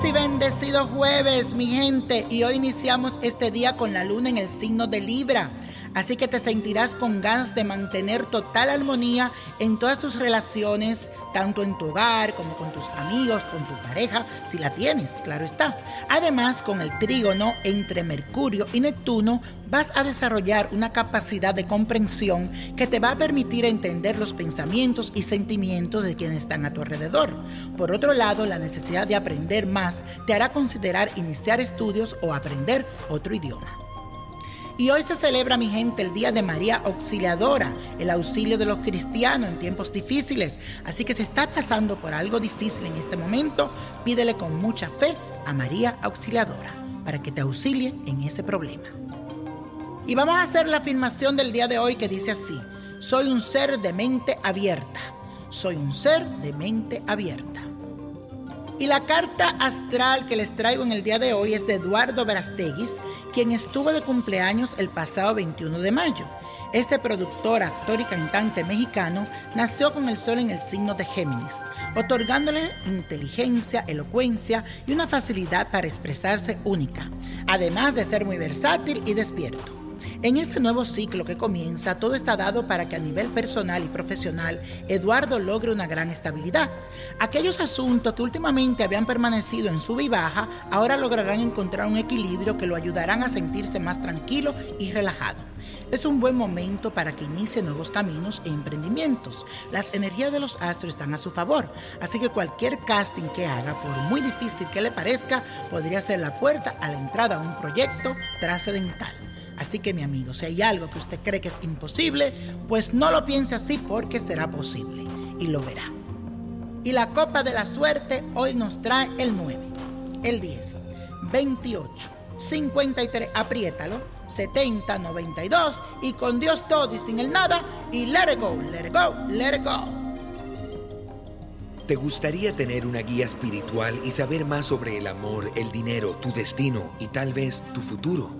Feliz y bendecido jueves, mi gente. Y hoy iniciamos este día con la luna en el signo de Libra Así que te sentirás con ganas de mantener total armonía en todas tus relaciones, tanto en tu hogar como con tus amigos, con tu pareja, si la tienes, claro está. Además, con el trígono entre Mercurio y Neptuno, vas a desarrollar una capacidad de comprensión que te va a permitir entender los pensamientos y sentimientos de quienes están a tu alrededor. Por otro lado, la necesidad de aprender más te hará considerar iniciar estudios o aprender otro idioma. Y hoy se celebra, mi gente, el Día de María Auxiliadora, el auxilio de los cristianos en tiempos difíciles. Así que si estás pasando por algo difícil en este momento, pídele con mucha fe a María Auxiliadora para que te auxilie en ese problema. Y vamos a hacer la afirmación del día de hoy que dice así, soy un ser de mente abierta, soy un ser de mente abierta. Y la carta astral que les traigo en el día de hoy es de Eduardo Verasteguis, quien estuvo de cumpleaños el pasado 21 de mayo. Este productor, actor y cantante mexicano nació con el sol en el signo de Géminis, otorgándole inteligencia, elocuencia y una facilidad para expresarse única, además de ser muy versátil y despierto. En este nuevo ciclo que comienza, todo está dado para que a nivel personal y profesional Eduardo logre una gran estabilidad. Aquellos asuntos que últimamente habían permanecido en sub y baja, ahora lograrán encontrar un equilibrio que lo ayudarán a sentirse más tranquilo y relajado. Es un buen momento para que inicie nuevos caminos e emprendimientos. Las energías de los astros están a su favor, así que cualquier casting que haga, por muy difícil que le parezca, podría ser la puerta a la entrada a un proyecto trascendental. Así que mi amigo, si hay algo que usted cree que es imposible, pues no lo piense así porque será posible y lo verá. Y la copa de la suerte hoy nos trae el 9, el 10, 28, 53, apriétalo, 70, 92 y con Dios todo y sin el nada y let it go, let it go, let it go. ¿Te gustaría tener una guía espiritual y saber más sobre el amor, el dinero, tu destino y tal vez tu futuro?